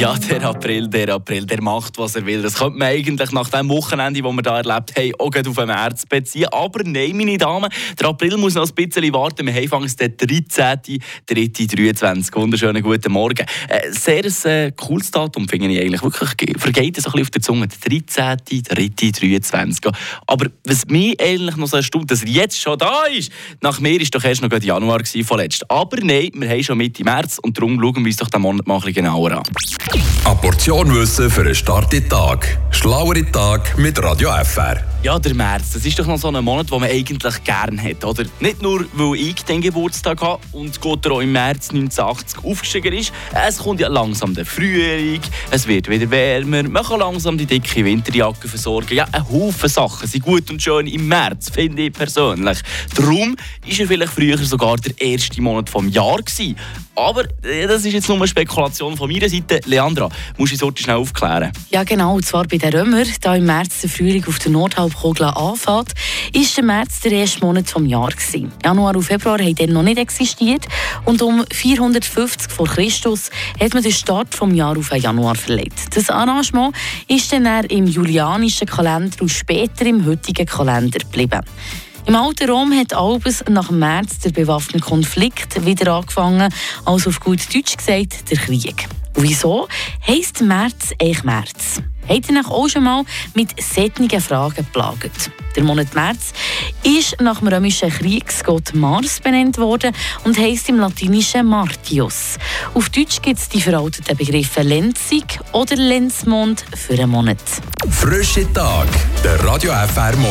Ja, der April, der April, der macht, was er will. Das könnte man eigentlich nach dem Wochenende, das wir hier erlebt haben, auch auf den März beziehen. Aber nein, meine Damen, der April muss noch ein bisschen warten. Wir haben den 13. 3. Wunderschönen guten Morgen. Äh, sehr äh, cooles Datum, finde ich eigentlich. Wirklich, vergeht es ein bisschen auf der Zunge. Der 13. 3. Aber was mich eigentlich noch so erstaunt, dass er jetzt schon da ist. Nach mir war doch erst noch Januar vorletzt. Aber nein, wir haben schon Mitte März und darum schauen wir uns doch den Monat mal ein bisschen genauer an. Eine Portion Wissen für einen starken Tag. Schlauere Tag mit Radio FR. Ja, der März, das ist doch noch so ein Monat, den man eigentlich gerne hat, oder? Nicht nur, weil ich den Geburtstag habe und Gott auch im März 1980 aufgestiegen ist. Es kommt ja langsam der Frühling, es wird wieder wärmer, man kann langsam die dicke Winterjacke versorgen. Ja, ein Haufen Sachen sind gut und schön im März, finde ich persönlich. Darum war er vielleicht früher sogar der erste Monat vom Jahr gewesen. Aber äh, das ist jetzt nur eine Spekulation von meiner Seite. Leandra, musst du uns schnell aufklären? Ja, genau. Und zwar bei den Römer, da im März der Frühling auf der Nordhalbkugel anfängt, ist der März der erste Monat des Jahres. Januar und Februar haben dann noch nicht existiert. Und um 450 vor Christus hat man den Start des Jahres auf den Januar verlegt. Das Arrangement ist dann im julianischen Kalender und später im heutigen Kalender geblieben. Im alten Rom hat Albus nach März der bewaffnete Konflikt wieder angefangen, also auf gut Deutsch gesagt, der Krieg. Wieso heisst März eigentlich März? Habt ihr euch auch schon mal mit solchen Fragen geplagt? Der Monat März ist nach dem römischen Kriegsgott Mars benannt worden und heisst im Latinischen Martius. Auf Deutsch gibt es die veralteten Begriffe Lenzig oder Lenzmond für einen Monat. Frische Tag, der Radio FR Morgen.